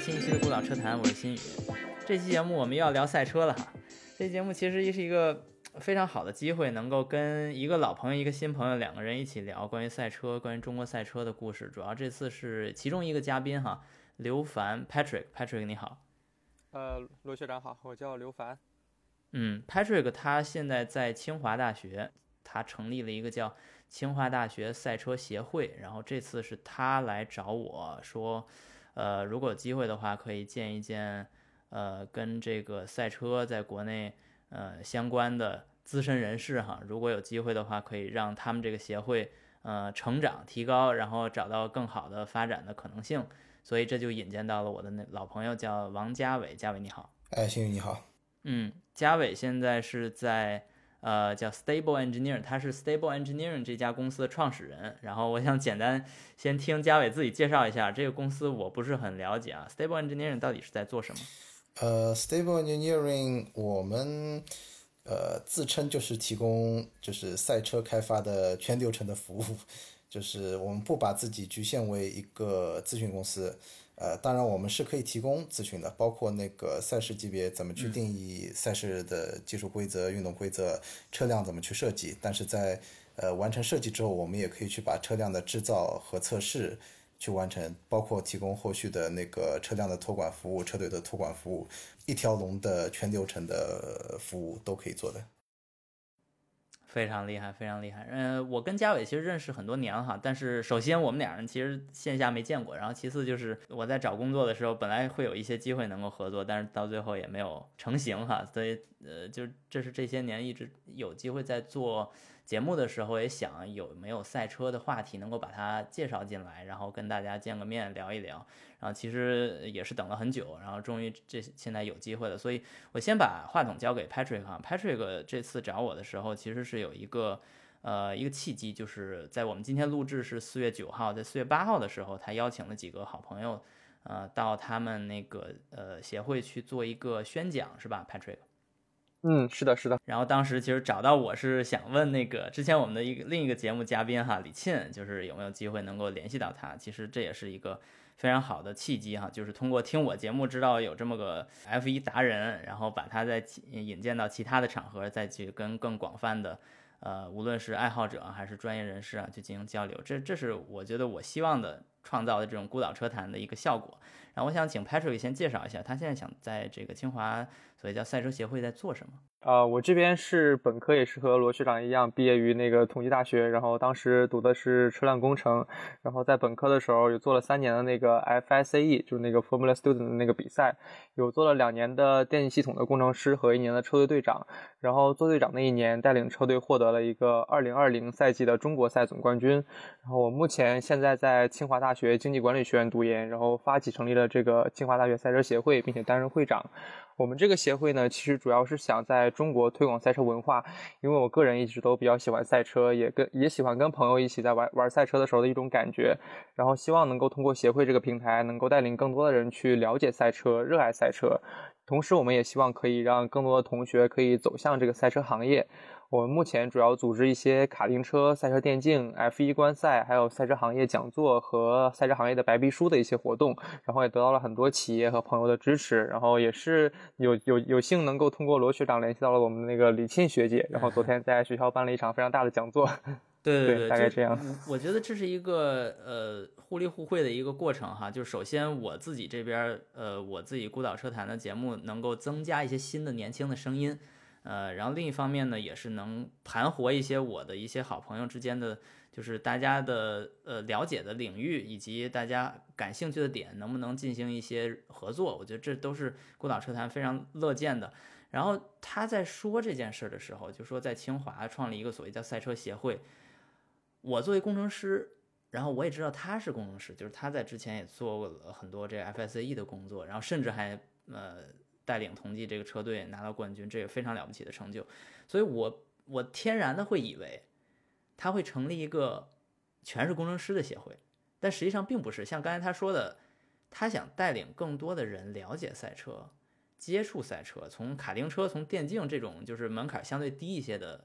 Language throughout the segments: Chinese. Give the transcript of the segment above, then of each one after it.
新一期的《孤岛车谈》，我是新宇。这期节目我们又要聊赛车了哈。这节目其实是一个非常好的机会，能够跟一个老朋友、一个新朋友两个人一起聊关于赛车、关于中国赛车的故事。主要这次是其中一个嘉宾哈，刘凡 Patrick，Patrick 你好。呃，罗学长好，我叫刘凡。嗯，Patrick 他现在在清华大学，他成立了一个叫清华大学赛车协会。然后这次是他来找我说，呃，如果有机会的话，可以见一见，呃，跟这个赛车在国内呃相关的资深人士哈。如果有机会的话，可以让他们这个协会呃成长提高，然后找到更好的发展的可能性。所以这就引荐到了我的那老朋友叫王家伟，家伟你好。哎，星宇你好。嗯，嘉伟现在是在呃叫 Stable Engineer，他是 Stable Engineering 这家公司的创始人。然后我想简单先听嘉伟自己介绍一下这个公司，我不是很了解啊。Stable Engineering 到底是在做什么？呃，Stable Engineering 我们呃自称就是提供就是赛车开发的全流程的服务，就是我们不把自己局限为一个咨询公司。呃，当然我们是可以提供咨询的，包括那个赛事级别怎么去定义赛事的技术规则、运动规则、车辆怎么去设计。但是在呃完成设计之后，我们也可以去把车辆的制造和测试去完成，包括提供后续的那个车辆的托管服务、车队的托管服务，一条龙的全流程的服务都可以做的。非常厉害，非常厉害。嗯，我跟嘉伟其实认识很多年了哈，但是首先我们两人其实线下没见过，然后其次就是我在找工作的时候，本来会有一些机会能够合作，但是到最后也没有成型哈。所以呃，就这是这些年一直有机会在做。节目的时候也想有没有赛车的话题能够把它介绍进来，然后跟大家见个面聊一聊。然后其实也是等了很久，然后终于这现在有机会了。所以我先把话筒交给 Patrick 啊。Patrick 这次找我的时候，其实是有一个呃一个契机，就是在我们今天录制是四月九号，在四月八号的时候，他邀请了几个好朋友呃到他们那个呃协会去做一个宣讲，是吧，Patrick？嗯，是的，是的。然后当时其实找到我是想问那个之前我们的一个另一个节目嘉宾哈李沁，就是有没有机会能够联系到他。其实这也是一个非常好的契机哈，就是通过听我节目知道有这么个 F1 达人，然后把他再引荐到其他的场合，再去跟更广泛的呃无论是爱好者还是专业人士啊去进行交流。这这是我觉得我希望的创造的这种孤岛车坛的一个效果。然后我想请 Patrick 先介绍一下他现在想在这个清华。所以叫赛车协会在做什么？啊，我这边是本科，也是和罗学长一样，毕业于那个同济大学，然后当时读的是车辆工程，然后在本科的时候有做了三年的那个 FSAE，就是那个 Formula Student 的那个比赛，有做了两年的电气系统的工程师和一年的车队队长，然后做队长那一年带领车队获得了一个2020赛季的中国赛总冠军，然后我目前现在在清华大学经济管理学院读研，然后发起成立了这个清华大学赛车协会，并且担任会长。我们这个协会呢，其实主要是想在中国推广赛车文化，因为我个人一直都比较喜欢赛车，也跟也喜欢跟朋友一起在玩玩赛车的时候的一种感觉，然后希望能够通过协会这个平台，能够带领更多的人去了解赛车，热爱赛车，同时我们也希望可以让更多的同学可以走向这个赛车行业。我们目前主要组织一些卡丁车、赛车电竞、F1 观赛，还有赛车行业讲座和赛车行业的白皮书的一些活动，然后也得到了很多企业和朋友的支持，然后也是有有有幸能够通过罗学长联系到了我们那个李沁学姐，然后昨天在学校办了一场非常大的讲座。对对对，大概这样。我觉得这是一个呃互利互惠的一个过程哈，就首先我自己这边呃我自己孤岛车坛的节目能够增加一些新的年轻的声音。呃，然后另一方面呢，也是能盘活一些我的一些好朋友之间的，就是大家的呃了解的领域以及大家感兴趣的点，能不能进行一些合作？我觉得这都是孤岛车坛非常乐见的。然后他在说这件事的时候，就说在清华创立一个所谓叫赛车协会。我作为工程师，然后我也知道他是工程师，就是他在之前也做过了很多这 FSAE 的工作，然后甚至还呃。带领同济这个车队拿到冠军，这个非常了不起的成就，所以我我天然的会以为他会成立一个全是工程师的协会，但实际上并不是。像刚才他说的，他想带领更多的人了解赛车，接触赛车，从卡丁车、从电竞这种就是门槛相对低一些的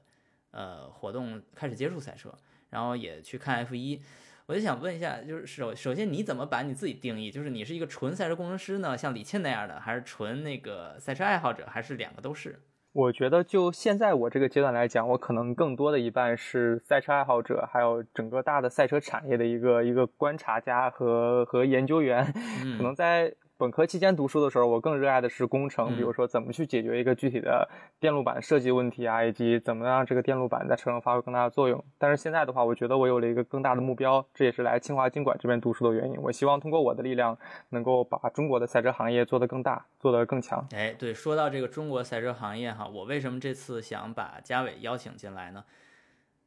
呃活动开始接触赛车，然后也去看 F 一。我就想问一下，就是首首先你怎么把你自己定义？就是你是一个纯赛车工程师呢，像李沁那样的，还是纯那个赛车爱好者，还是两个都是？我觉得就现在我这个阶段来讲，我可能更多的一半是赛车爱好者，还有整个大的赛车产业的一个一个观察家和和研究员，可能在。本科期间读书的时候，我更热爱的是工程，比如说怎么去解决一个具体的电路板设计问题啊，以及怎么让这个电路板在车上发挥更大的作用。但是现在的话，我觉得我有了一个更大的目标，这也是来清华经管这边读书的原因。我希望通过我的力量，能够把中国的赛车行业做得更大，做得更强。哎，对，说到这个中国赛车行业哈，我为什么这次想把嘉伟邀请进来呢？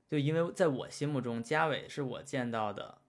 就因为在我心目中，嘉伟是我见到的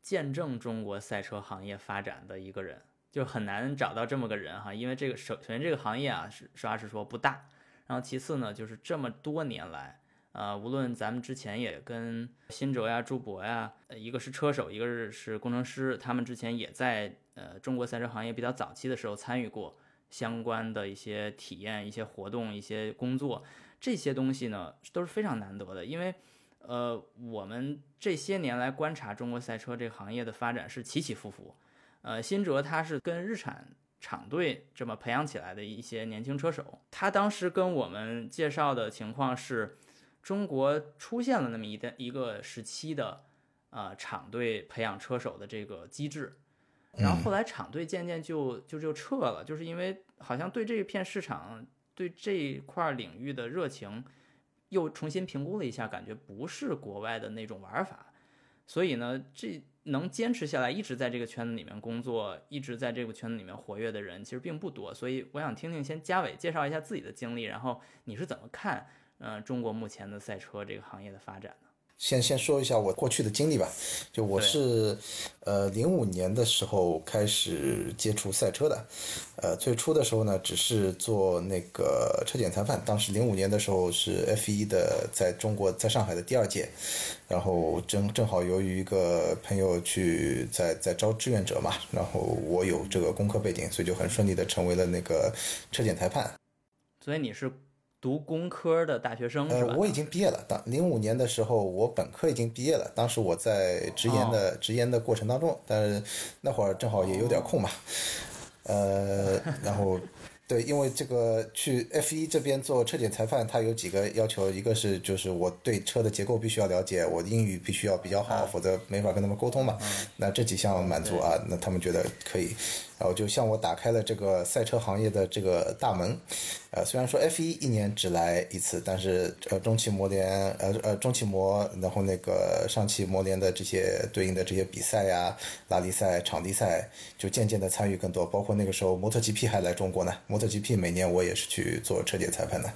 见证中国赛车行业发展的一个人。就很难找到这么个人哈，因为这个首首先这个行业啊，是实话实说不大，然后其次呢，就是这么多年来，呃，无论咱们之前也跟新哲呀、朱博呀，呃一个是车手，一个是是工程师，他们之前也在呃中国赛车行业比较早期的时候参与过相关的一些体验、一些活动、一些工作，这些东西呢都是非常难得的，因为呃我们这些年来观察中国赛车这个行业的发展是起起伏伏。呃，新哲他是跟日产厂队这么培养起来的一些年轻车手。他当时跟我们介绍的情况是，中国出现了那么一段一个时期的，呃，厂队培养车手的这个机制。然后后来厂队渐渐就就就撤了，就是因为好像对这一片市场、对这一块领域的热情又重新评估了一下，感觉不是国外的那种玩法。所以呢，这。能坚持下来，一直在这个圈子里面工作，一直在这个圈子里面活跃的人，其实并不多。所以我想听听，先嘉伟介绍一下自己的经历，然后你是怎么看，嗯，中国目前的赛车这个行业的发展呢？先先说一下我过去的经历吧，就我是，呃，零五年的时候开始接触赛车的，呃，最初的时候呢，只是做那个车检裁判。当时零五年的时候是 F 一的在中国在上海的第二届，然后正正好由于一个朋友去在在招志愿者嘛，然后我有这个工科背景，所以就很顺利的成为了那个车检裁判。所以你是？读工科的大学生是吧？呃，我已经毕业了。当零五年的时候，我本科已经毕业了。当时我在直研的直研的过程当中，但是那会儿正好也有点空嘛，呃，然后。对，因为这个去 F 一这边做车检裁判，他有几个要求，一个是就是我对车的结构必须要了解，我英语必须要比较好，否则没法跟他们沟通嘛。那这几项满足啊，那他们觉得可以，然后就向我打开了这个赛车行业的这个大门。呃，虽然说 F 一一年只来一次，但是呃中汽摩联，呃呃中汽摩，然后那个上汽摩联的这些对应的这些比赛呀，拉力赛、场地赛，就渐渐的参与更多，包括那个时候摩托 GP 还来中国呢。摩托 GP 每年我也是去做车检裁判的。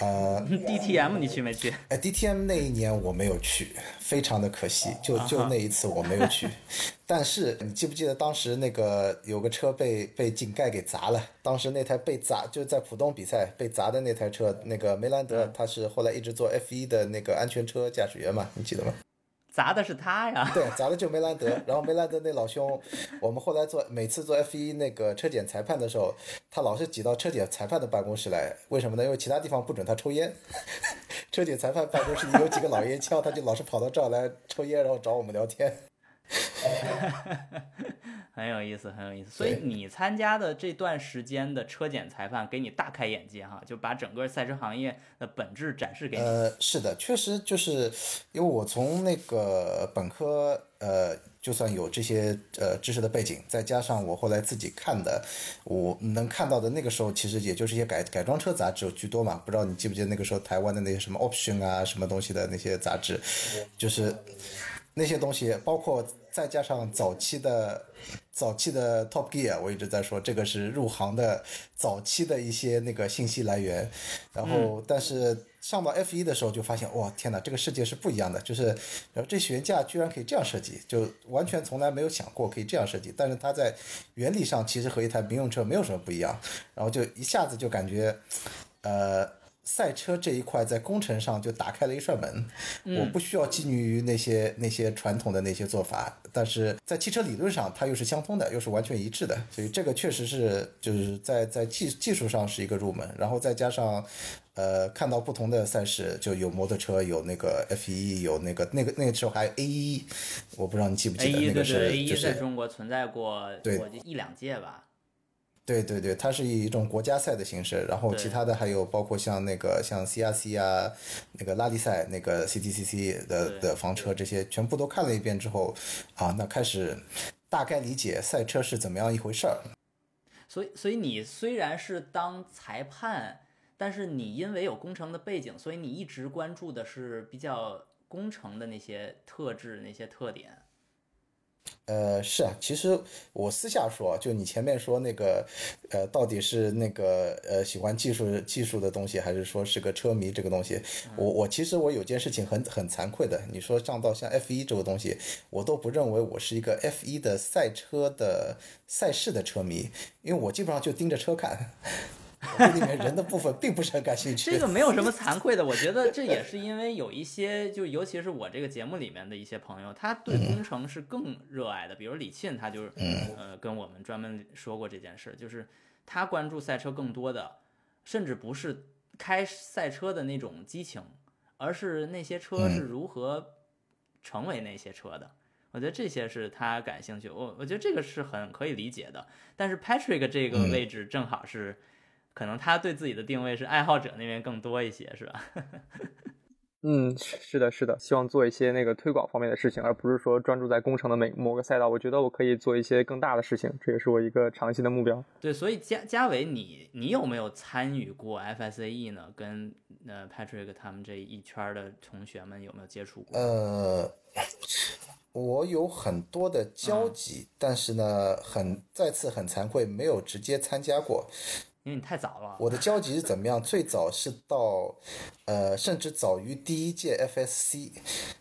呃，DTM 你去没去？哎，DTM 那一年我没有去，非常的可惜，就就那一次我没有去。但是你记不记得当时那个有个车被被井盖给砸了？当时那台被砸就在浦东比赛被砸的那台车，那个梅兰德他是后来一直做 F 一的那个安全车驾驶员嘛？你记得吗？砸的是他呀，对，砸的就梅兰德。然后梅兰德那老兄，我们后来做每次做 F 一那个车检裁判的时候，他老是挤到车检裁判的办公室来，为什么呢？因为其他地方不准他抽烟。车检裁判办公室里有几个老烟枪，他就老是跑到这儿来抽烟，然后找我们聊天。很有意思，很有意思。所以你参加的这段时间的车检裁判，给你大开眼界哈，就把整个赛车行业的本质展示给你。呃，是的，确实就是因为我从那个本科，呃，就算有这些呃知识的背景，再加上我后来自己看的，我能看到的那个时候，其实也就是一些改改装车杂志居多嘛。不知道你记不记得那个时候台湾的那些什么 Option 啊，什么东西的那些杂志，就是。那些东西，包括再加上早期的早期的 Top Gear，我一直在说这个是入行的早期的一些那个信息来源。然后，但是上到 F 一的时候就发现，哇，天哪，这个世界是不一样的。就是，然后这悬架居然可以这样设计，就完全从来没有想过可以这样设计。但是它在原理上其实和一台民用车没有什么不一样。然后就一下子就感觉，呃。赛车这一块在工程上就打开了一扇门，我不需要拘泥于那些那些传统的那些做法，但是在汽车理论上它又是相通的，又是完全一致的，所以这个确实是就是在在技技术上是一个入门，然后再加上。呃，看到不同的赛事，就有摩托车，有那个 F 一，有那个那个那个时候还有 A 一，我不知道你记不记得那个是 A 一就是在中国存在过，对一两届吧。对对对，它是以一种国家赛的形式，然后其他的还有包括像那个像 CRC 啊，那个拉力赛，那个 CTCC 的的房车这些全部都看了一遍之后，啊，那开始大概理解赛车是怎么样一回事儿。所以，所以你虽然是当裁判，但是你因为有工程的背景，所以你一直关注的是比较工程的那些特质、那些特点。呃，是啊，其实我私下说，就你前面说那个，呃，到底是那个呃喜欢技术技术的东西，还是说是个车迷这个东西？我我其实我有件事情很很惭愧的，你说上到像 F 一这个东西，我都不认为我是一个 F 一的赛车的赛事的车迷，因为我基本上就盯着车看，我对里面人的部分并不是很感兴趣。这个没有什么惭愧的，我觉得这也是因为有一些，就尤其是我这个节目里面的一些朋友，他对工程是更热爱的。比如李沁，他就是呃跟我们专门说过这件事，就是他关注赛车更多的，甚至不是开赛车的那种激情，而是那些车是如何成为那些车的。我觉得这些是他感兴趣，我我觉得这个是很可以理解的。但是 Patrick 这个位置正好是。可能他对自己的定位是爱好者那边更多一些，是吧？嗯，是的，是的，希望做一些那个推广方面的事情，而不是说专注在工程的每某个赛道。我觉得我可以做一些更大的事情，这也是我一个长期的目标。对，所以嘉嘉伟，你你有没有参与过 FSAE 呢？跟呃 Patrick 他们这一圈的同学们有没有接触过？呃，我有很多的交集，嗯、但是呢，很再次很惭愧，没有直接参加过。因为你太早了。我的交集是怎么样？最早是到，呃，甚至早于第一届 FSC，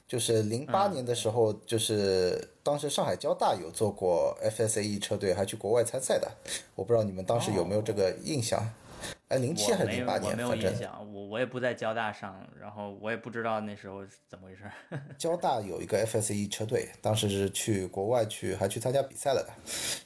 就是零八年的时候，嗯、就是当时上海交大有做过 FSAE 车队，还去国外参赛的。我不知道你们当时有没有这个印象？哦、哎，零七还是零八年？我没有印象，我我也不在交大上，然后我也不知道那时候是怎么回事。交大有一个 FSAE 车队，当时是去国外去，还去参加比赛了的。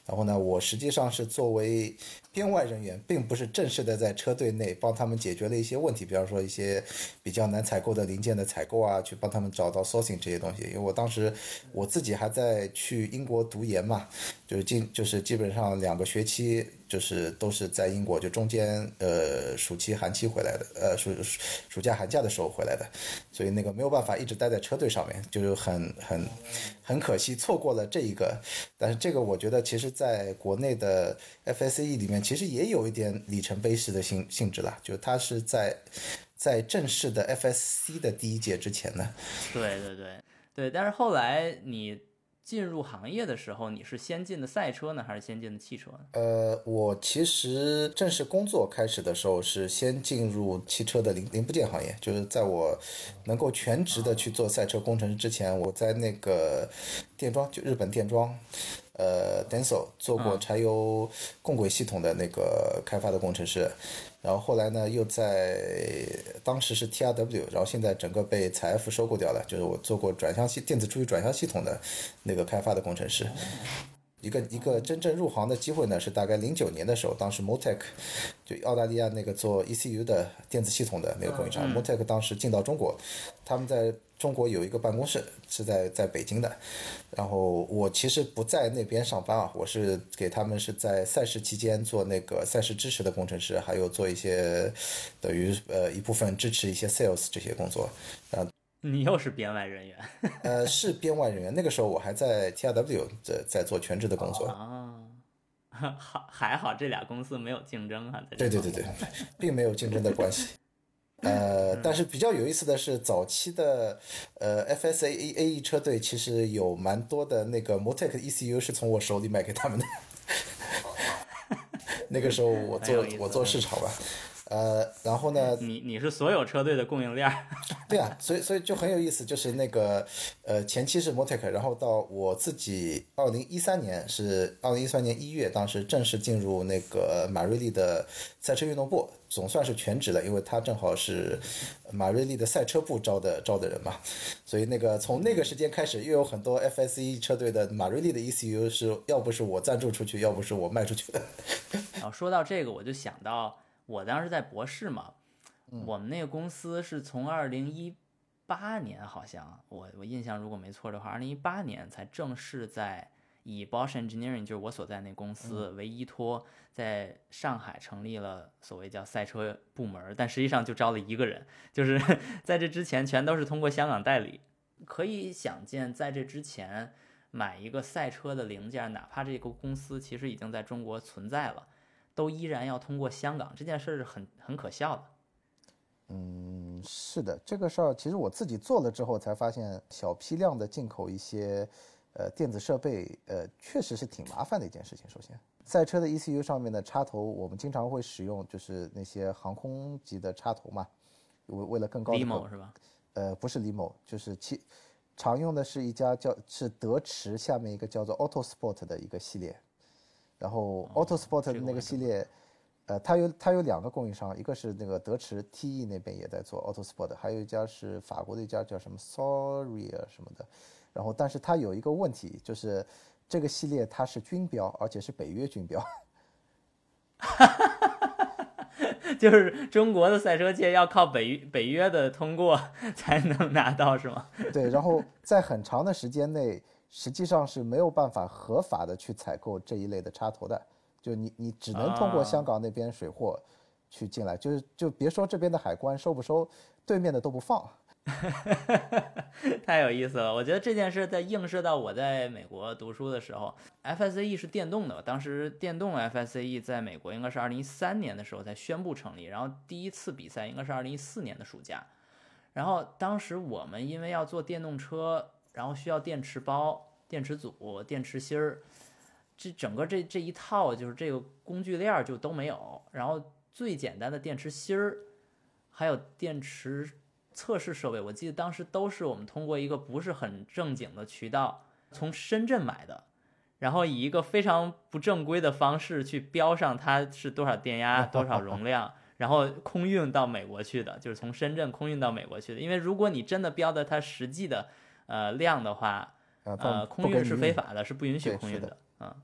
然后呢，我实际上是作为编外人员，并不是正式的在车队内帮他们解决了一些问题，比方说一些比较难采购的零件的采购啊，去帮他们找到 sourcing 这些东西。因为我当时我自己还在去英国读研嘛，就是进就是基本上两个学期就是都是在英国，就中间呃暑期寒期回来的，呃暑暑假寒假的时候回来的，所以那个没有办法一直待在车队上面，就是很很很可惜错过了这一个。但是这个我觉得其实在国内的 FSE 里面。其实也有一点里程碑式的性性质了，就它是在在正式的 FSC 的第一届之前呢。对对对对，但是后来你进入行业的时候，你是先进的赛车呢，还是先进的汽车呢？呃，我其实正式工作开始的时候是先进入汽车的零零部件行业，就是在我能够全职的去做赛车工程师之前，我在那个电装，就日本电装。呃，Denso 做过柴油共轨系统的那个开发的工程师，然后后来呢又在当时是 TRW，然后现在整个被财富收购掉了，就是我做过转向系电子助力转向系统的那个开发的工程师。一个一个真正入行的机会呢，是大概零九年的时候，当时 Motec 就澳大利亚那个做 ECU 的电子系统的那个供应商、嗯 Motec 当时进到中国，他们在中国有一个办公室是在在北京的，然后我其实不在那边上班啊，我是给他们是在赛事期间做那个赛事支持的工程师，还有做一些等于呃一部分支持一些 sales 这些工作，然后。你又是编外人员，呃，是编外人员。那个时候我还在 TRW 在在做全职的工作。啊，好还好这俩公司没有竞争啊。对对对对，并没有竞争的关系。呃，但是比较有意思的是，早期的呃 FSA A A E 车队其实有蛮多的那个 Motec ECU 是从我手里买给他们的。那个时候我做我做市场吧。呃，然后呢？你你是所有车队的供应链？对啊，所以所以就很有意思，就是那个呃，前期是 Motec，然后到我自己二零一三年是二零一三年一月，当时正式进入那个马瑞利的赛车运动部，总算是全职了，因为他正好是马瑞利的赛车部招的招的人嘛，所以那个从那个时间开始，又有很多 FSE 车队的马瑞利的 ECU 是要不是我赞助出去，要不是我卖出去的。然 后说到这个，我就想到。我当时在博士嘛，我们那个公司是从二零一八年，好像我我印象如果没错的话，二零一八年才正式在以 Bosch Engineering 就是我所在那公司为依托，在上海成立了所谓叫赛车部门，但实际上就招了一个人，就是 在这之前全都是通过香港代理。可以想见，在这之前买一个赛车的零件，哪怕这个公司其实已经在中国存在了，都依然要通过香港，这件事是很很可笑的。嗯，是的，这个事儿其实我自己做了之后才发现，小批量的进口一些呃电子设备，呃，确实是挺麻烦的一件事情。首先，赛车的 ECU 上面的插头，我们经常会使用就是那些航空级的插头嘛，为为了更高的。limo 是吧？呃，不是 limo，就是其常用的是一家叫是德驰下面一个叫做 Autosport 的一个系列，然后 Autosport 的那个系列。呃，它有它有两个供应商，一个是那个德驰 TE 那边也在做 Autosport，还有一家是法国的一家叫什么 Sorry 啊什么的。然后，但是它有一个问题，就是这个系列它是军标，而且是北约军标。哈哈哈哈哈！就是中国的赛车界要靠北北约的通过才能拿到，是吗？对，然后在很长的时间内，实际上是没有办法合法的去采购这一类的插头的。就你你只能通过香港那边水货去进来，就是就别说这边的海关收不收，对面的都不放。太有意思了，我觉得这件事在映射到我在美国读书的时候，FSE 是电动的，当时电动 FSE 在美国应该是二零一三年的时候才宣布成立，然后第一次比赛应该是二零一四年的暑假，然后当时我们因为要做电动车，然后需要电池包、电池组、电池芯儿。这整个这这一套就是这个工具链就都没有，然后最简单的电池芯儿，还有电池测试设备，我记得当时都是我们通过一个不是很正经的渠道从深圳买的，然后以一个非常不正规的方式去标上它是多少电压、多少容量，然后空运到美国去的，就是从深圳空运到美国去的。因为如果你真的标的它实际的呃量的话，呃，空运是非法的，是不允许空运的，嗯。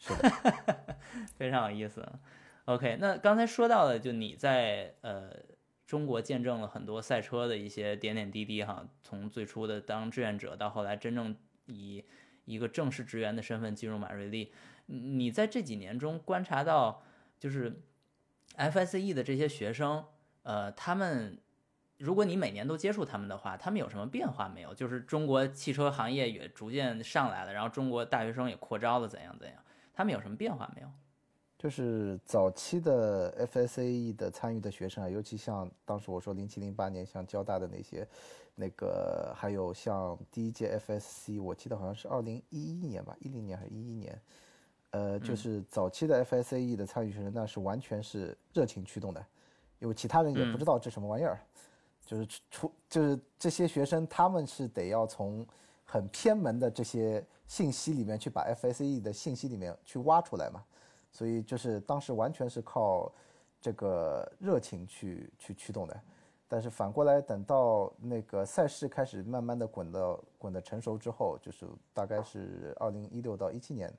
是的，非常有意思。OK，那刚才说到的，就你在呃中国见证了很多赛车的一些点点滴滴哈，从最初的当志愿者到后来真正以一个正式职员的身份进入马瑞利，你在这几年中观察到，就是 FSE 的这些学生，呃，他们如果你每年都接触他们的话，他们有什么变化没有？就是中国汽车行业也逐渐上来了，然后中国大学生也扩招了，怎样怎样？他们有什么变化没有？就是早期的 FSAE 的参与的学生啊，尤其像当时我说零七零八年像交大的那些，那个还有像第一届 FSC，我记得好像是二零一一年吧，一零年还是一一年，呃，就是早期的 FSAE 的参与学生，那是完全是热情驱动的，因为其他人也不知道这什么玩意儿，就是出就是这些学生他们是得要从很偏门的这些。信息里面去把 FSE 的信息里面去挖出来嘛，所以就是当时完全是靠这个热情去去驱动的，但是反过来等到那个赛事开始慢慢的滚到滚的成熟之后，就是大概是二零一六到一七年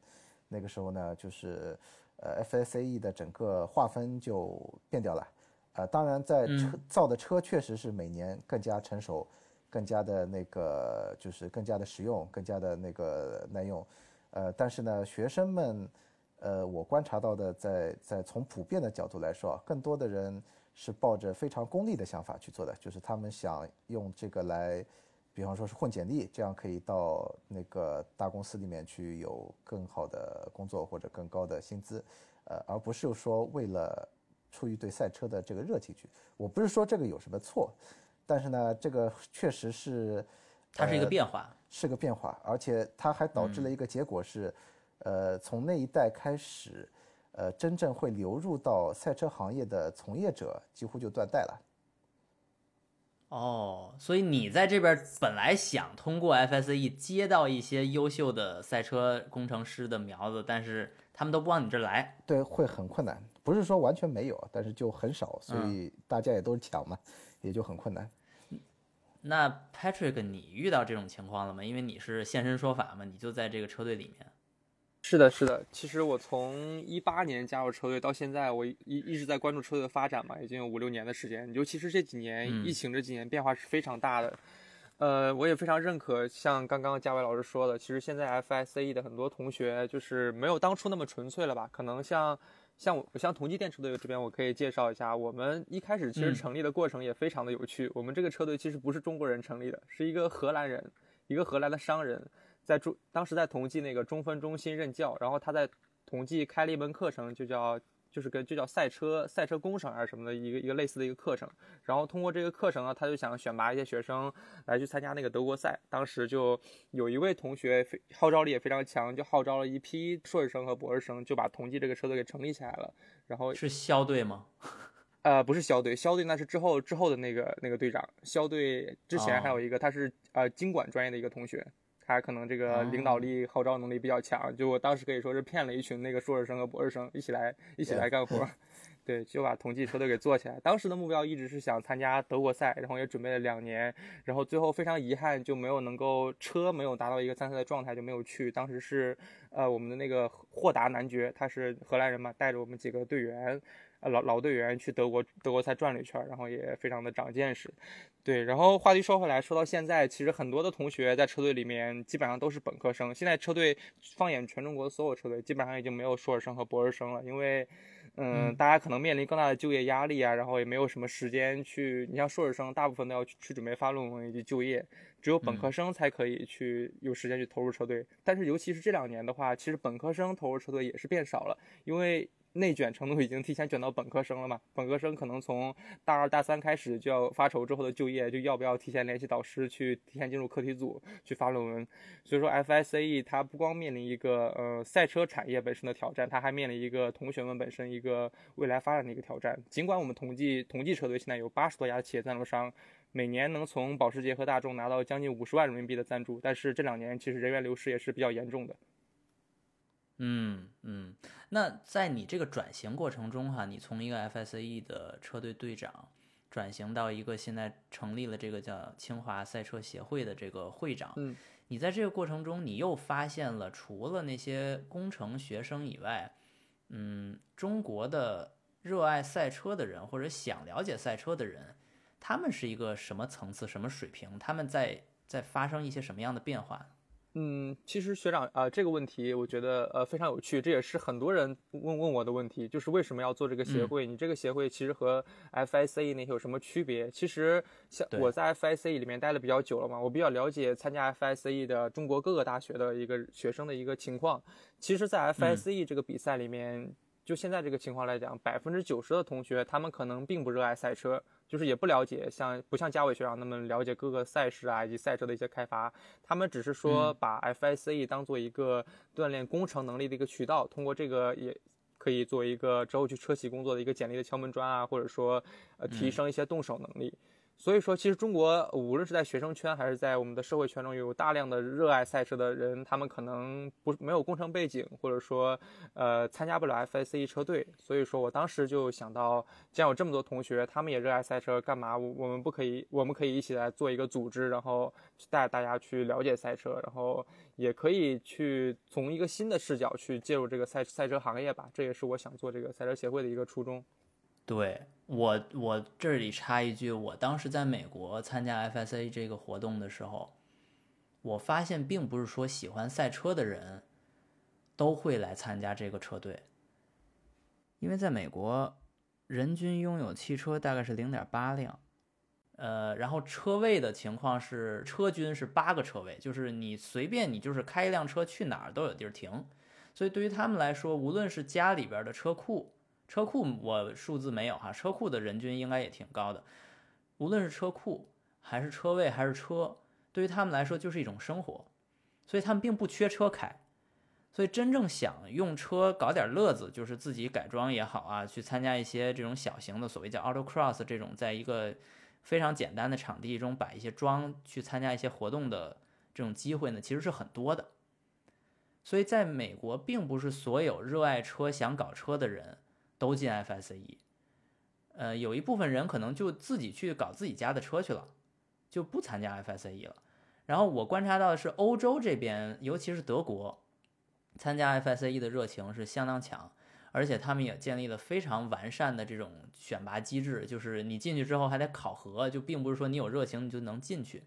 那个时候呢，就是呃 FSE 的整个划分就变掉了，呃当然在车造的车确实是每年更加成熟。更加的那个就是更加的实用，更加的那个耐用，呃，但是呢，学生们，呃，我观察到的，在在从普遍的角度来说，更多的人是抱着非常功利的想法去做的，就是他们想用这个来，比方说是混简历，这样可以到那个大公司里面去有更好的工作或者更高的薪资，呃，而不是说为了出于对赛车的这个热情去。我不是说这个有什么错。但是呢，这个确实是，它是一个变化，是个变化，而且它还导致了一个结果是，呃，从那一代开始，呃，真正会流入到赛车行业的从业者几乎就断代了。哦，所以你在这边本来想通过 FSE 接到一些优秀的赛车工程师的苗子，但是他们都不往你这来，对，会很困难。不是说完全没有，但是就很少，所以大家也都是抢嘛，也就很困难。那 Patrick，你遇到这种情况了吗？因为你是现身说法嘛，你就在这个车队里面。是的，是的。其实我从一八年加入车队到现在，我一一直在关注车队的发展嘛，已经有五六年的时间。尤其是这几年疫情这几年变化是非常大的。呃，我也非常认可像刚刚嘉伟老师说的，其实现在 FISE 的很多同学就是没有当初那么纯粹了吧？可能像像我像同济电车队这边，我可以介绍一下，我们一开始其实成立的过程也非常的有趣。我们这个车队其实不是中国人成立的，是一个荷兰人，一个荷兰的商人。在中当时在同济那个中分中心任教，然后他在同济开了一门课程，就叫就是跟就叫赛车赛车工程还是什么的一个一个类似的一个课程。然后通过这个课程呢，他就想选拔一些学生来去参加那个德国赛。当时就有一位同学非号召力也非常强，就号召了一批硕士生和博士生，就把同济这个车队给成立起来了。然后是肖队吗？呃，不是肖队，肖队那是之后之后的那个那个队长。肖队之前还有一个，他是呃经管专业的一个同学。他可能这个领导力、号召能力比较强，就我当时可以说是骗了一群那个硕士生和博士生一起来一起来干活，对，就把同济车队给做起来。当时的目标一直是想参加德国赛，然后也准备了两年，然后最后非常遗憾就没有能够车没有达到一个参赛的状态，就没有去。当时是呃我们的那个霍达男爵，他是荷兰人嘛，带着我们几个队员。呃，老老队员去德国德国赛转了一圈，然后也非常的长见识。对，然后话题说回来，说到现在，其实很多的同学在车队里面基本上都是本科生。现在车队放眼全中国所有车队，基本上已经没有硕士生和博士生了，因为，嗯，大家可能面临更大的就业压力啊，然后也没有什么时间去。你像硕士生，大部分都要去准备发论文以及就业，只有本科生才可以去有时间去投入车队。但是尤其是这两年的话，其实本科生投入车队也是变少了，因为。内卷程度已经提前卷到本科生了嘛？本科生可能从大二大三开始就要发愁之后的就业，就要不要提前联系导师去提前进入课题组去发论文。所以说，FSAE 它不光面临一个呃赛车产业本身的挑战，它还面临一个同学们本身一个未来发展的一个挑战。尽管我们同济同济车队现在有八十多家企业赞助商，每年能从保时捷和大众拿到将近五十万人民币的赞助，但是这两年其实人员流失也是比较严重的。嗯嗯，那在你这个转型过程中哈，你从一个 FSAE 的车队队长转型到一个现在成立了这个叫清华赛车协会的这个会长，嗯，你在这个过程中，你又发现了除了那些工程学生以外，嗯，中国的热爱赛车的人或者想了解赛车的人，他们是一个什么层次、什么水平？他们在在发生一些什么样的变化？嗯，其实学长啊，这个问题我觉得呃非常有趣，这也是很多人问问我的问题，就是为什么要做这个协会？你这个协会其实和 FIC 那些有什么区别？其实像我在 FIC 里面待了比较久了嘛，我比较了解参加 FIC 的中国各个大学的一个学生的一个情况。其实，在 FIC 这个比赛里面，就现在这个情况来讲，百分之九十的同学他们可能并不热爱赛车。就是也不了解，像不像嘉伟学长那么了解各个赛事啊以及赛车的一些开发，他们只是说把 FICE 当做一个锻炼工程能力的一个渠道，通过这个也可以做一个之后去车企工作的一个简历的敲门砖啊，或者说呃提升一些动手能力。所以说，其实中国无论是在学生圈还是在我们的社会圈中，有大量的热爱赛车的人，他们可能不没有工程背景，或者说，呃，参加不了 FIC 车队。所以说我当时就想到，既然有这么多同学，他们也热爱赛车，干嘛我我们不可以？我们可以一起来做一个组织，然后带大家去了解赛车，然后也可以去从一个新的视角去介入这个赛赛车行业吧。这也是我想做这个赛车协会的一个初衷。对我，我这里插一句，我当时在美国参加 FSA 这个活动的时候，我发现并不是说喜欢赛车的人都会来参加这个车队，因为在美国，人均拥有汽车大概是零点八辆，呃，然后车位的情况是车均是八个车位，就是你随便你就是开一辆车去哪儿都有地儿停，所以对于他们来说，无论是家里边的车库。车库我数字没有哈，车库的人均应该也挺高的。无论是车库还是车位还是车，对于他们来说就是一种生活，所以他们并不缺车开。所以真正想用车搞点乐子，就是自己改装也好啊，去参加一些这种小型的所谓叫 autocross 这种，在一个非常简单的场地中摆一些桩，去参加一些活动的这种机会呢，其实是很多的。所以在美国，并不是所有热爱车想搞车的人。都进 FSE，呃，有一部分人可能就自己去搞自己家的车去了，就不参加 FSE 了。然后我观察到的是，欧洲这边，尤其是德国，参加 FSE 的热情是相当强，而且他们也建立了非常完善的这种选拔机制，就是你进去之后还得考核，就并不是说你有热情你就能进去。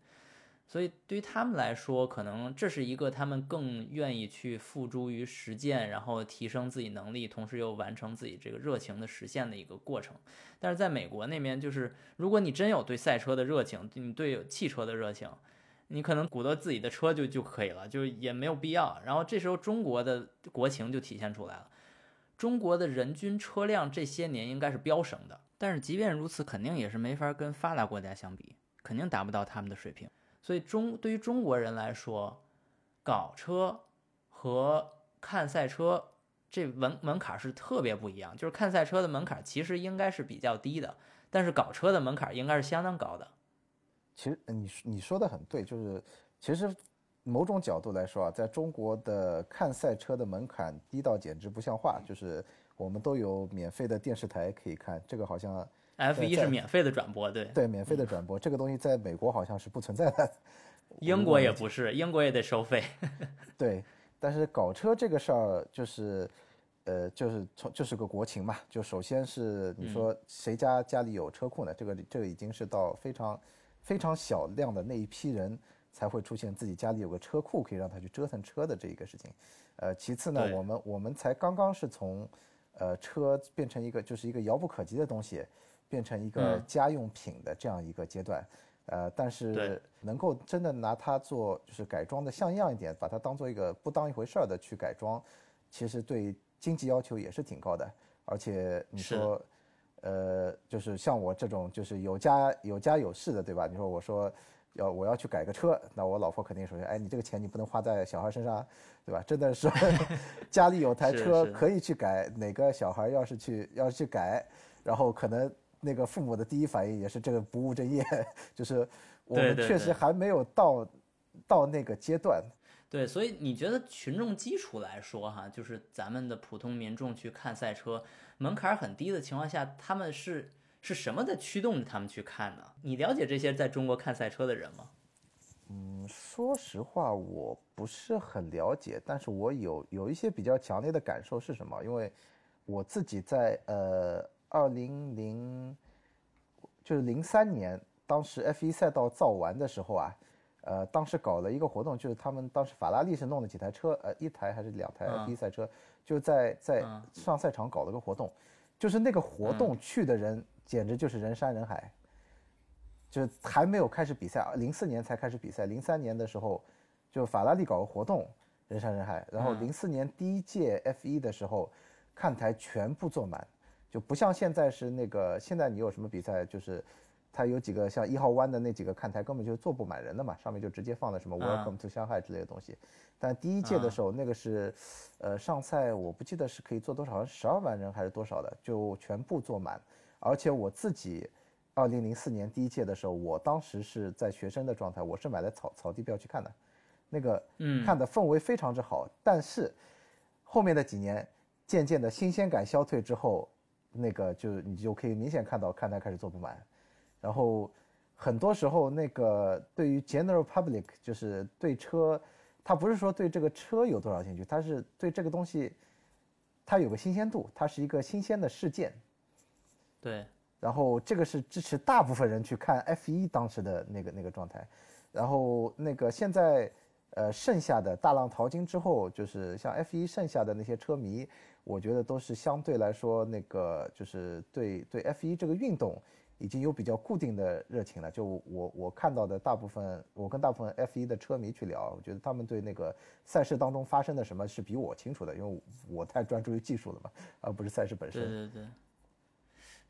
所以对于他们来说，可能这是一个他们更愿意去付诸于实践，然后提升自己能力，同时又完成自己这个热情的实现的一个过程。但是在美国那边，就是如果你真有对赛车的热情，你对汽车的热情，你可能鼓捣自己的车就就可以了，就也没有必要。然后这时候中国的国情就体现出来了，中国的人均车辆这些年应该是飙升的，但是即便如此，肯定也是没法跟发达国家相比，肯定达不到他们的水平。所以中对于中国人来说，搞车和看赛车这门门槛是特别不一样。就是看赛车的门槛其实应该是比较低的，但是搞车的门槛应该是相当高的。其实你你说的很对，就是其实某种角度来说啊，在中国的看赛车的门槛低到简直不像话。就是我们都有免费的电视台可以看，这个好像。F 一是免费的转播，对对，免费的转播，这个东西在美国好像是不存在的，英国也不是，英国也得收费。对，但是搞车这个事儿就是，呃，就是从就是个国情嘛，就首先是你说谁家家里有车库呢？这个这个已经是到非常非常小量的那一批人才会出现自己家里有个车库可以让他去折腾车的这一个事情。呃，其次呢，我们我们才刚刚是从呃车变成一个就是一个遥不可及的东西。变成一个家用品的这样一个阶段，呃，但是能够真的拿它做就是改装的像样一点，把它当做一个不当一回事儿的去改装，其实对经济要求也是挺高的。而且你说，呃，就是像我这种就是有家有家有室的，对吧？你说我说要我要去改个车，那我老婆肯定首先，哎，你这个钱你不能花在小孩身上，对吧？真的是 家里有台车可以去改，哪个小孩要是去要是去改，然后可能。那个父母的第一反应也是这个不务正业，就是我们确实还没有到到那个阶段。对，所以你觉得群众基础来说，哈，就是咱们的普通民众去看赛车，门槛很低的情况下，他们是是什么在驱动着他们去看呢？你了解这些在中国看赛车的人吗？嗯，说实话，我不是很了解，但是我有有一些比较强烈的感受是什么？因为我自己在呃。二零零就是零三年，当时 F 一赛道造完的时候啊，呃，当时搞了一个活动，就是他们当时法拉利是弄了几台车，呃，一台还是两台 F 一赛车，就在在上赛场搞了个活动，就是那个活动去的人简直就是人山人海，就还没有开始比赛，零四年才开始比赛，零三年的时候就法拉利搞个活动，人山人海，然后零四年第一届 F 一的时候，看台全部坐满。就不像现在是那个，现在你有什么比赛，就是它有几个像一号弯的那几个看台根本就坐不满人的嘛，上面就直接放的什么 Welcome to Shanghai 之类的东西。但第一届的时候，那个是，呃，上赛我不记得是可以坐多少，好像十二万人还是多少的，就全部坐满。而且我自己，二零零四年第一届的时候，我当时是在学生的状态，我是买了草草地票去看的，那个看的氛围非常之好。但是后面的几年，渐渐的新鲜感消退之后。那个就你就可以明显看到看台开始坐不满，然后很多时候那个对于 general public 就是对车，他不是说对这个车有多少兴趣，他是对这个东西，它有个新鲜度，它是一个新鲜的事件。对，然后这个是支持大部分人去看 F 一当时的那个那个状态，然后那个现在呃剩下的大浪淘金之后，就是像 F 一剩下的那些车迷。我觉得都是相对来说，那个就是对对 F 一这个运动已经有比较固定的热情了。就我我看到的大部分，我跟大部分 F 一的车迷去聊，我觉得他们对那个赛事当中发生的什么是比我清楚的，因为我太专注于技术了嘛，而不是赛事本身。对对对。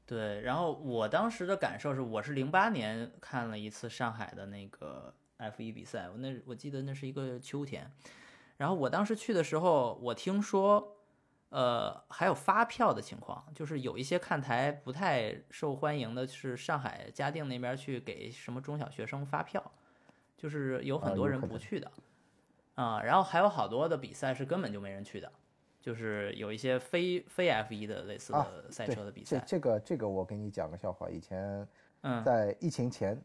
对，然后我当时的感受是，我是零八年看了一次上海的那个 F 一比赛，我那我记得那是一个秋天，然后我当时去的时候，我听说。呃，还有发票的情况，就是有一些看台不太受欢迎的，是上海嘉定那边去给什么中小学生发票，就是有很多人不去的，啊，然后还有好多的比赛是根本就没人去的，就是有一些非非 F 一的类似的赛车的比赛。这这个这个我给你讲个笑话，以前在疫情前，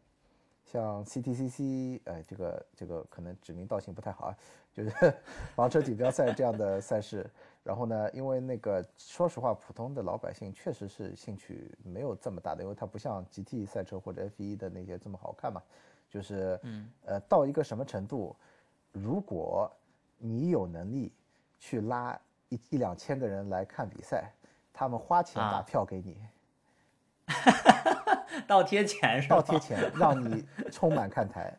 像 CTCC，呃，这个这个可能指名道姓不太好啊。就是 房车锦标赛这样的赛事。然后呢，因为那个说实话，普通的老百姓确实是兴趣没有这么大的，因为它不像 GT 赛车或者 F1 的那些这么好看嘛。就是嗯呃，到一个什么程度，如果你有能力去拉一一两千个人来看比赛，他们花钱打啊票给你，倒贴钱是吧？倒贴钱让你充满看台。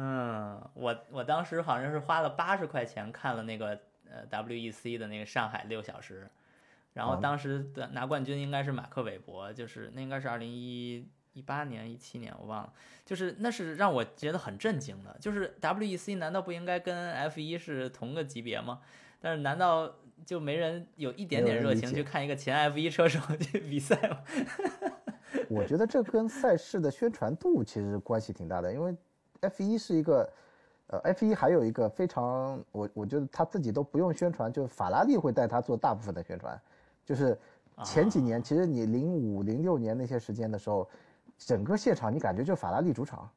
嗯，我我当时好像是花了八十块钱看了那个呃 WEC 的那个上海六小时，然后啊当时的拿冠军应该是马克韦伯，就是那应该是二零一一八年一七年我忘了，就是那是让我觉得很震惊的，就是 WEC 难道不应该跟 F 一是同个级别吗？但是难道就没人有一点点热情去看一个前 F 一车手去比赛吗？我觉得这跟赛事的宣传度其实关系挺大的，因为 F 一是一个，呃，F 一还有一个非常，我我觉得他自己都不用宣传，就是法拉利会带他做大部分的宣传，就是前几年，其实你零五零六年那些时间的时候，整个现场你感觉就法拉利主场，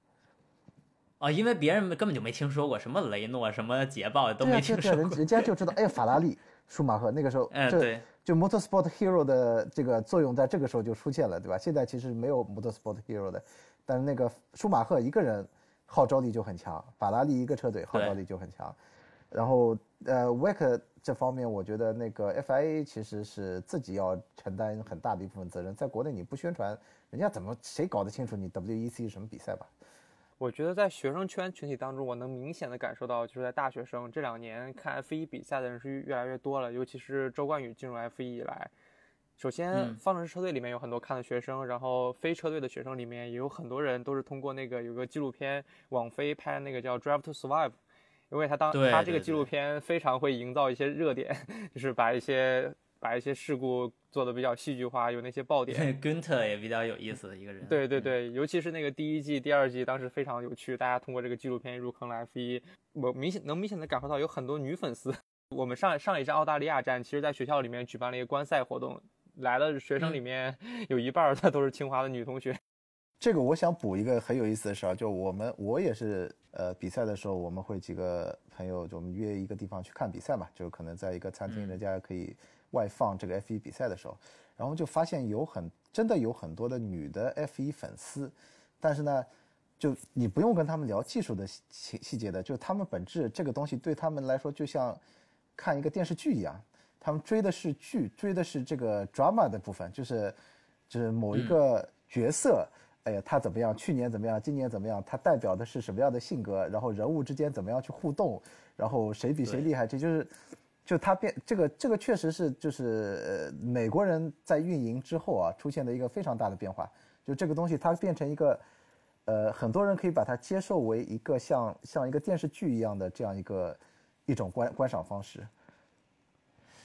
哦，因为别人根本就没听说过什么雷诺、什么捷豹都没听说过。人人家就知道，哎，法拉利、舒马赫那个时候，嗯，对，就 Motorsport Hero 的这个作用在这个时候就出现了，对吧？现在其实没有 Motorsport Hero 的，但是那个舒马赫一个人号召力就很强，法拉利一个车队号召力就很强。然后呃 w e c 这方面，我觉得那个 FIA 其实是自己要承担很大的一部分责任。在国内你不宣传，人家怎么谁搞得清楚你 WEC 是什么比赛吧？我觉得在学生圈群体当中，我能明显的感受到，就是在大学生这两年看 F 1比赛的人是越来越多了，尤其是周冠宇进入 F 1以来。首先，嗯方程式车队里面有很多看的学生，然后非车队的学生里面也有很多人都是通过那个有个纪录片，网飞拍那个叫《Drive to Survive》，因为他当他这个纪录片非常会营造一些热点，就是把一些把一些事故做的比较戏剧化，有那些爆点。Gunter 也比较有意思的一个人。嗯，对对对，尤其是那个第一季、第二季，当时非常有趣，大家通过这个纪录片入坑了 F 1我明显能明显的感受到有很多女粉丝。我们上上一站澳大利亚站，其实在学校里面举办了一个观赛活动，来的学生里面有一半儿的都是清华的女同学。这个我想补一个很有意思的事儿，就我们我也是呃比赛的时候，我们会几个朋友就我们约一个地方去看比赛嘛，就可能在一个餐厅，嗯。人家可以外放这个 F 1比赛的时候，然后就发现有很真的有很多的女的 F 1粉丝，但是呢，就你不用跟他们聊技术的细细细节的，就他们本质这个东西对他们来说就像看一个电视剧一样，他们追的是剧，追的是这个 drama 的部分，就是就是某一个角色，哎呀他怎么样，去年怎么样，今年怎么样，他代表的是什么样的性格，然后人物之间怎么样去互动，然后谁比谁厉害，这就是。就他变这个这个确实是就是呃美国人在运营之后啊出现的一个非常大的变化，就这个东西它变成一个呃很多人可以把它接受为一个像像一个电视剧一样的这样一个一种观观赏方式。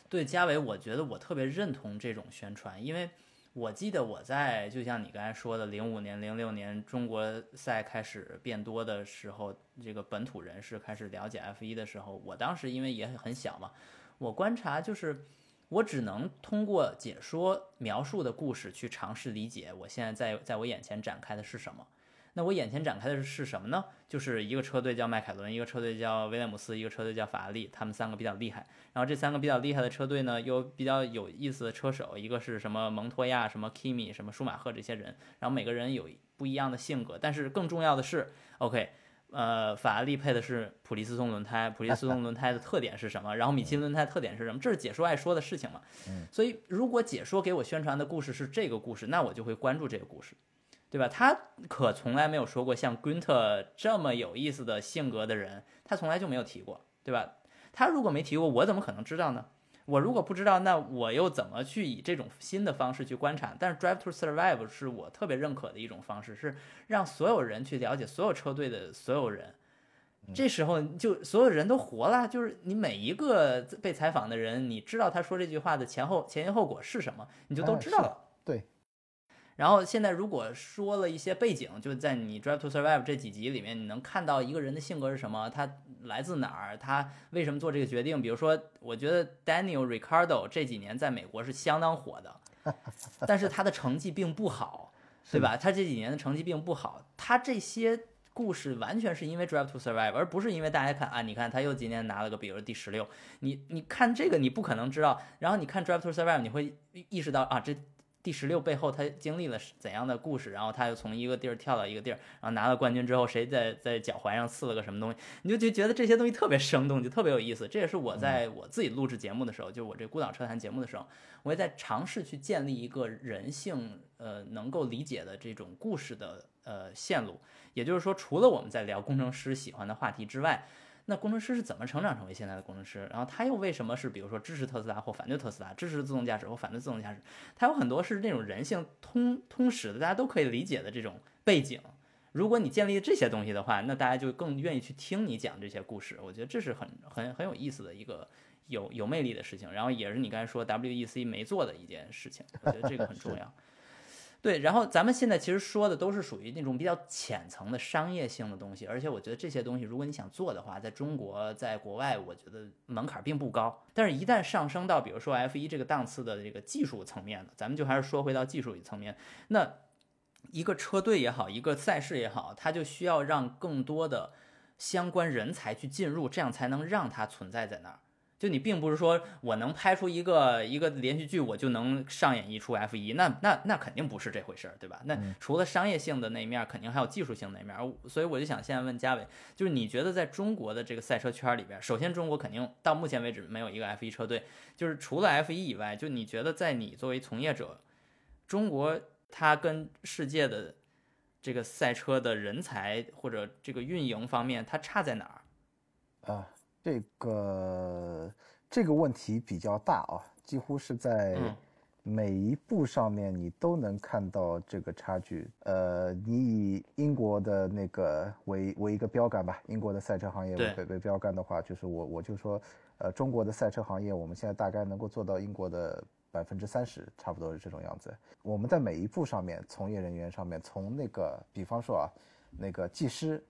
对嘉伟，我觉得我特别认同这种宣传，因为我记得我在就像你刚才说的，零五年、零六年中国赛开始变多的时候，这个本土人士开始了解 F 1的时候，我当时因为也很小嘛，我观察就是我只能通过解说描述的故事去尝试理解我现在在在我眼前展开的是什么。那我眼前展开的是什么呢？就是一个车队叫迈凯伦，一个车队叫威廉姆斯，一个车队叫法拉利，他们三个比较厉害。然后这三个比较厉害的车队呢，有比较有意思的车手，一个是什么蒙托亚、什么 Kimi、什么舒马赫这些人，然后每个人有不一样的性格，但是更重要的是，OK，呃，法拉利配的是普利司通轮胎，普利司通轮胎的特点是什么？然后米其林轮胎特点是什么？这是解说爱说的事情嘛。所以如果解说给我宣传的故事是这个故事，那我就会关注这个故事。对吧？他可从来没有说过像 Gunter 这么有意思的性格的人，他从来就没有提过，对吧？他如果没提过，我怎么可能知道呢？我如果不知道，那我又怎么去以这种新的方式去观察？但是 Drive to Survive 是我特别认可的一种方式，是让所有人去了解所有车队的所有人。这时候就所有人都活了，就是你每一个被采访的人，你知道他说这句话的前后前因后果是什么，你就都知道了。对，然后现在如果说了一些背景，就在你《Drive to Survive》这几集里面，你能看到一个人的性格是什么，他来自哪儿，他为什么做这个决定。比如说，我觉得 Daniel Ricardo 这几年在美国是相当火的，但是他的成绩并不好，对吧？他这几年的成绩并不好，他这些故事完全是因为 Drive to Survive，而不是因为大家看啊，你看他又今年拿了个，比如第十六，你你看这个你不可能知道，然后你看 Drive to Survive，你会意识到啊这。第十六背后他经历了怎样的故事？然后他又从一个地儿跳到一个地儿，然后拿了冠军之后，谁在在脚踝上刺了个什么东西？你就就觉得这些东西特别生动，就特别有意思。这也是我在我自己录制节目的时候，就我这孤岛车谈节目的时候，我也在尝试去建立一个人性呃能够理解的这种故事的呃线路。也就是说，除了我们在聊工程师喜欢的话题之外。那工程师是怎么成长成为现在的工程师？然后他又为什么是比如说支持特斯拉或反对特斯拉，支持自动驾驶或反对自动驾驶？他有很多是那种人性通通识的，大家都可以理解的这种背景。如果你建立这些东西的话，那大家就更愿意去听你讲这些故事。我觉得这是很很很有意思的一个有有魅力的事情。然后也是你刚才说 WEC 没做的一件事情，我觉得这个很重要。对，然后咱们现在其实说的都是属于那种比较浅层的商业性的东西，而且我觉得这些东西，如果你想做的话，在中国，在国外，我觉得门槛并不高。但是，一旦上升到比如说 F 一这个档次的这个技术层面的，咱们就还是说回到技术层面，那一个车队也好，一个赛事也好，它就需要让更多的相关人才去进入，这样才能让它存在在那儿。就你并不是说我能拍出一个一个连续剧，我就能上演一出 F 一，那那那肯定不是这回事儿，对吧？那除了商业性的那一面，肯定还有技术性那一面。所以我就想现在问嘉伟，就是你觉得在中国的这个赛车圈里边，首先中国肯定到目前为止没有一个 F 一车队，就是除了 F 一以外，就你觉得在你作为从业者，中国它跟世界的这个赛车的人才或者这个运营方面，它差在哪儿？啊。这个这个问题比较大啊，几乎是在每一步上面你都能看到这个差距。呃，你以英国的那个为为一个标杆吧，英国的赛车行业为为标杆的话，就是我我就说，呃，中国的赛车行业我们现在大概能够做到英国的百分之三十，差不多是这种样子。我们在每一步上面，从业人员上面，从那个比方说啊，那个技师。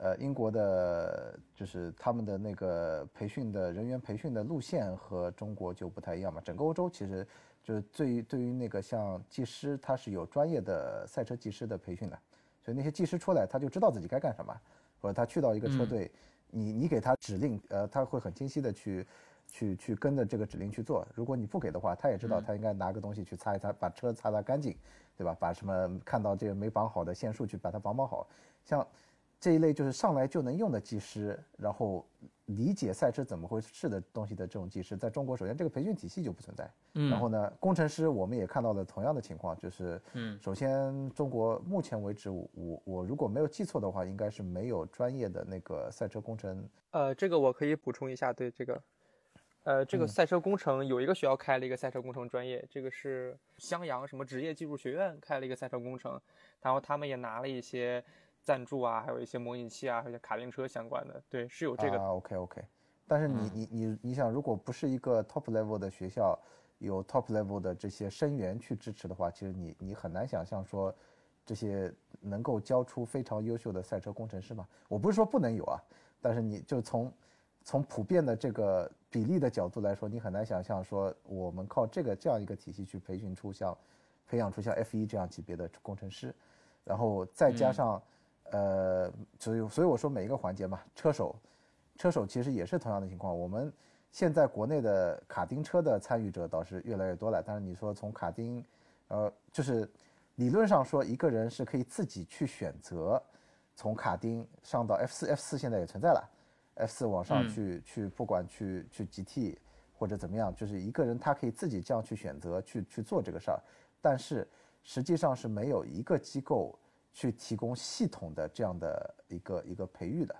呃，英国的就是他们的那个培训的人员培训的路线和中国就不太一样嘛。整个欧洲其实就是对对于那个像技师，他是有专业的赛车技师的培训的，所以那些技师出来他就知道自己该干什么，或者他去到一个车队，你你给他指令，呃，他会很清晰的去去去跟着这个指令去做。如果你不给的话，他也知道他应该拿个东西去擦一擦，把车擦擦干净，对吧？把什么看到这个没绑好的线束去把它绑绑好，像。这一类就是上来就能用的技师，然后理解赛车怎么回事的东西的这种技师，在中国首先这个培训体系就不存在。嗯。然后呢，工程师我们也看到了同样的情况，就是，嗯，首先中国目前为止，我我如果没有记错的话，应该是没有专业的那个赛车工程。呃，这个我可以补充一下，对这个，呃，这个赛车工程有一个学校开了一个赛车工程专业，这个是襄阳什么职业技术学院开了一个赛车工程，然后他们也拿了一些。赞助啊，还有一些模拟器啊，还有卡丁车相关的，对，是有这个。啊，OK OK。但是你你你你想，如果不是一个 top level 的学校，有 top level 的这些生源去支持的话，其实你你很难想象说，这些能够教出非常优秀的赛车工程师嘛？我不是说不能有啊，但是你就从从普遍的这个比例的角度来说，你很难想象说，我们靠这个这样一个体系去培训出像培养出像 F 一这样级别的工程师，然后再加上。呃，所以所以我说每一个环节嘛，车手，车手其实也是同样的情况。我们现在国内的卡丁车的参与者倒是越来越多了，但是你说从卡丁，呃，就是理论上说一个人是可以自己去选择从卡丁上到 F 四，F 四现在也存在了，F 四往上去去不管去去 GT 或者怎么样，就是一个人他可以自己这样去选择去去做这个事儿，但是实际上是没有一个机构。去提供系统的这样的一个一个培育的，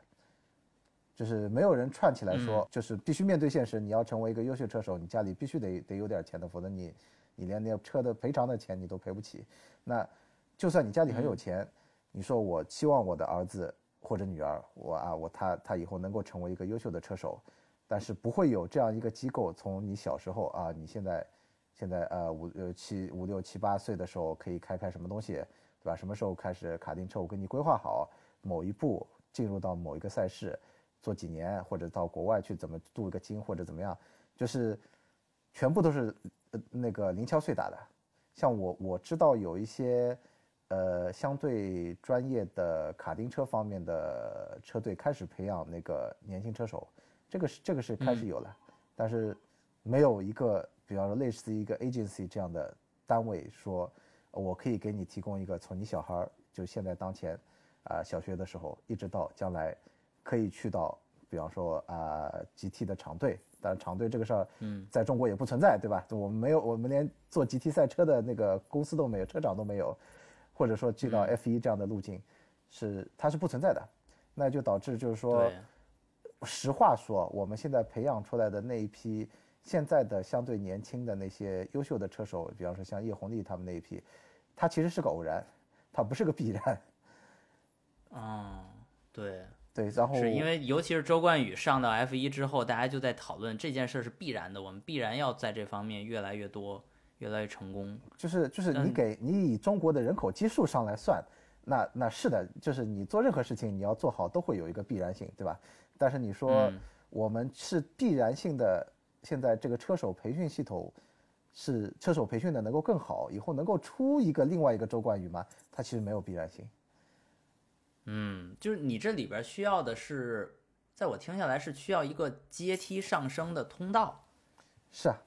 就是没有人串起来说，就是必须面对现实，你要成为一个优秀车手，你家里必须得得有点钱的，否则你你连那车的赔偿的钱你都赔不起。那就算你家里很有钱，你说我期望我的儿子或者女儿，我啊我他他以后能够成为一个优秀的车手，但是不会有这样一个机构，从你小时候啊，你现在现在呃五呃七五六七八岁的时候可以开开什么东西。对吧？什么时候开始卡丁车？我给你规划好某一步进入到某一个赛事，做几年，或者到国外去怎么镀一个金，或者怎么样，就是全部都是呃那个零敲碎打的。像我我知道有一些呃相对专业的卡丁车方面的车队开始培养那个年轻车手，这个是这个是开始有了，但是没有一个比方说类似一个 agency 这样的单位说，我可以给你提供一个从你小孩儿就现在当前啊、小学的时候一直到将来可以去到比方说啊、GT 的厂队，当然厂队这个事儿，嗯，在中国也不存在，对吧？我们没有，我们连做 GT 赛车的那个公司都没有，车厂都没有，或者说去到 F 一这样的路径，是它是不存在的，那就导致就是说，实话说，我们现在培养出来的那一批现在的相对年轻的那些优秀的车手，比方说像叶红丽他们那一批，他其实是个偶然，他不是个必然。嗯，对，对，然后是因为尤其是周冠宇上到 F 一之后，大家就在讨论这件事是必然的，我们必然要在这方面越来越多，越来越成功。就是就是你给你以中国的人口基数上来算，那那是的，就是你做任何事情你要做好都会有一个必然性，对吧？但是你说嗯我们是必然性的，现在这个车手培训系统是车手培训的能够更好，以后能够出一个另外一个周冠宇吗？它其实没有必然性。嗯，就是你这里边需要的是，在我听下来是需要一个阶梯上升的通道，是啊，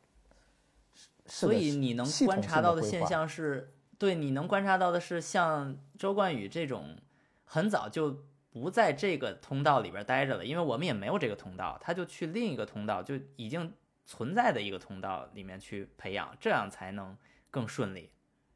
所以你能观察到的现象是，对，你能观察到的是像周冠宇这种很早就不在这个通道里边待着了，因为我们也没有这个通道，他就去另一个通道，就已经存在的一个通道里面去培养，这样才能更顺利。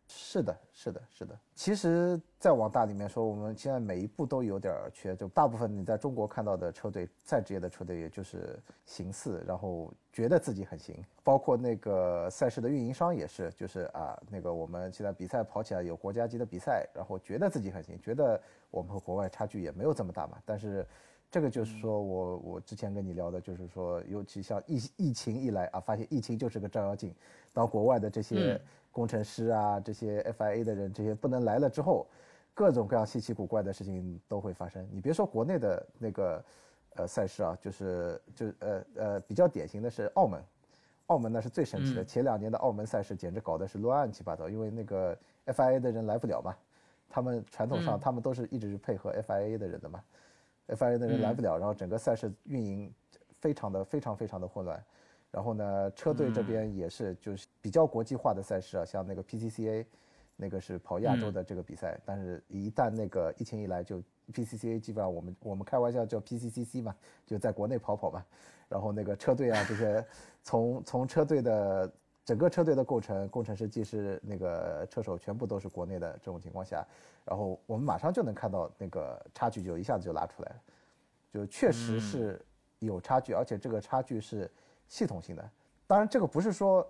是的，是的，是的。其实再往大里面说，我们现在每一步都有点缺，就大部分你在中国看到的车队，再职业的车队，也就是形似，然后觉得自己很行。包括那个赛事的运营商也是，就是啊，那个我们现在比赛跑起来有国家级的比赛，然后觉得自己很行，觉得我们和国外差距也没有这么大嘛。但是这个就是说我我之前跟你聊的，就是说，尤其像疫疫情一来啊，发现疫情就是个照妖镜，当国外的这些嗯。工程师啊，这些 FIA 的人，这些不能来了之后，各种各样稀奇古怪的事情都会发生。你别说国内的那个呃赛事啊，就是就呃呃比较典型的是澳门，澳门那是最神奇的。嗯。前两年的澳门赛事简直搞的是乱七八糟，因为那个 FIA 的人来不了嘛，他们传统上嗯。他们都是一直是配合 FIA 的人的嘛，FIA 的人来嗯不了，然后整个赛事运营非常的非常非常的混乱。然后呢，车队这边也是就是比较国际化的赛事啊，像那个 PCCA，那个是跑亚洲的这个比赛，但是一旦那个疫情一来，就 PCCA 基本上我们我们开玩笑叫 PCCC 嘛，就在国内跑跑嘛。然后那个车队啊，这些 从从车队的整个车队的构成，工程师、技师、那个车手全部都是国内的这种情况下，然后我们马上就能看到那个差距就一下子就拉出来了，就确实是有差距，而且这个差距是系统性的。当然，这个不是说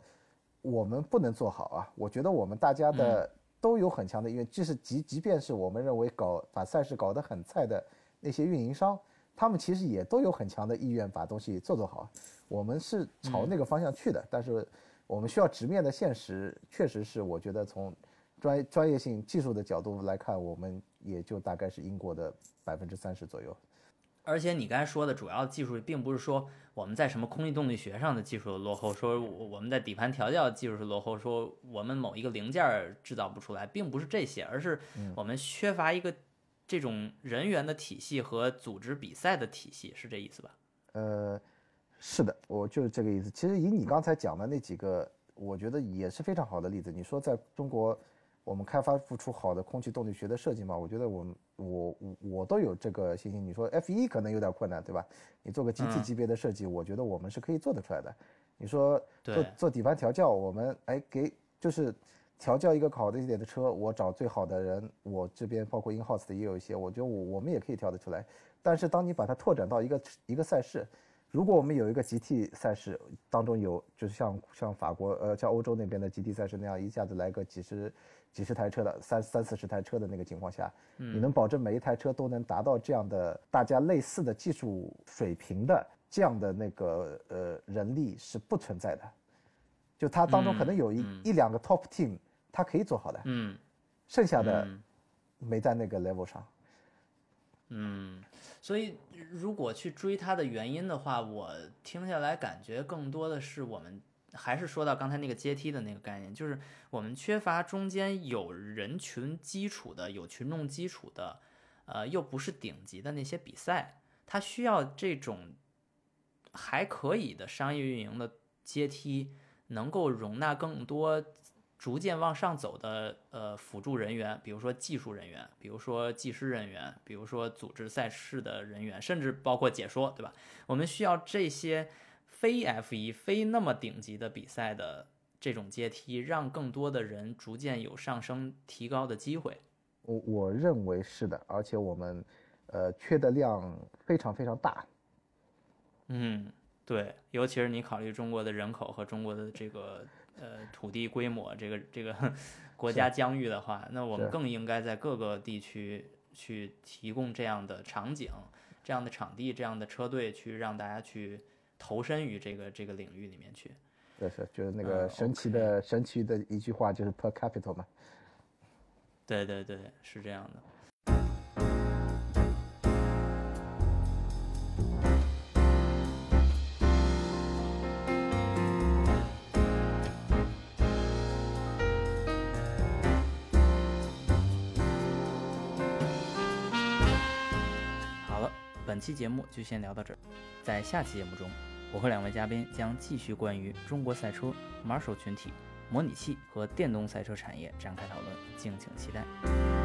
我们不能做好啊，我觉得我们大家的都有很强的意愿，即使即即便是我们认为搞把赛事搞得很菜的那些运营商，他们其实也都有很强的意愿把东西做做好。我们是朝那个方向去的，但是我们需要直面的现实，确实是我觉得从专专业性、技术的角度来看，我们也就大概是英国的百分之三十左右。而且你刚才说的主要技术，并不是说我们在什么空气动力学上的技术落后，说我我们在底盘调教技术是落后，说我们某一个零件儿制造不出来，并不是这些，而是我们缺乏一个这种人员的体系和组织比赛的体系，是这意思吧？呃，是的，我就是这个意思。其实以你刚才讲的那几个，我觉得也是非常好的例子。你说在中国，我们开发不出好的空气动力学的设计嘛？我觉得我我我我都有这个信心。你说 F 一可能有点困难，对吧？你做个 GT 嗯级别的设计，我觉得我们是可以做得出来的。你说做做底盘调教，我们哎给就是调教一个好的一点的车，我找最好的人，我这边包括 in house 的也有一些，我觉得我我们也可以调得出来。但是当你把它拓展到一个一个赛事，如果我们有一个集体赛事当中有，就是像像法国呃像欧洲那边的集体赛事那样，一下子来个几十几十台车的三三四十台车的那个情况下，你能保证每一台车都能达到这样的大家类似的技术水平的这样的那个呃人力是不存在的，就它当中可能有一、一两个 top team，它可以做好的，嗯。剩下的嗯。没在那个 level 上。嗯，所以如果去追它的原因的话，我听下来感觉更多的是我们还是说到刚才那个阶梯的那个概念，就是我们缺乏中间有人群基础的、有群众基础的，呃，又不是顶级的那些比赛，它需要这种还可以的商业运营的阶梯，能够容纳更多逐渐往上走的呃辅助人员，比如说技术人员，比如说技师人员，比如说组织赛事的人员，甚至包括解说，对吧？我们需要这些。非 F 一非那么顶级的比赛的这种阶梯，让更多的人逐渐有上升提高的机会。我我认为是的，而且我们，呃，缺的量非常非常大。嗯，对，尤其是你考虑中国的人口和中国的这个呃土地规模，这个这 个国家疆域的话，那我们更应该在各个地区去提供这样的场景、这样的场地、这样的车队，去让大家去。投身于这个这个领域里面去，对，是就是那个神奇的神奇的一句话，就是 per capital 嘛。对对对，是这样的。本期节目就先聊到这儿。在下期节目中，我和两位嘉宾将继续关于中国赛车、马手群体、模拟器和电动赛车产业展开讨论，敬请期待。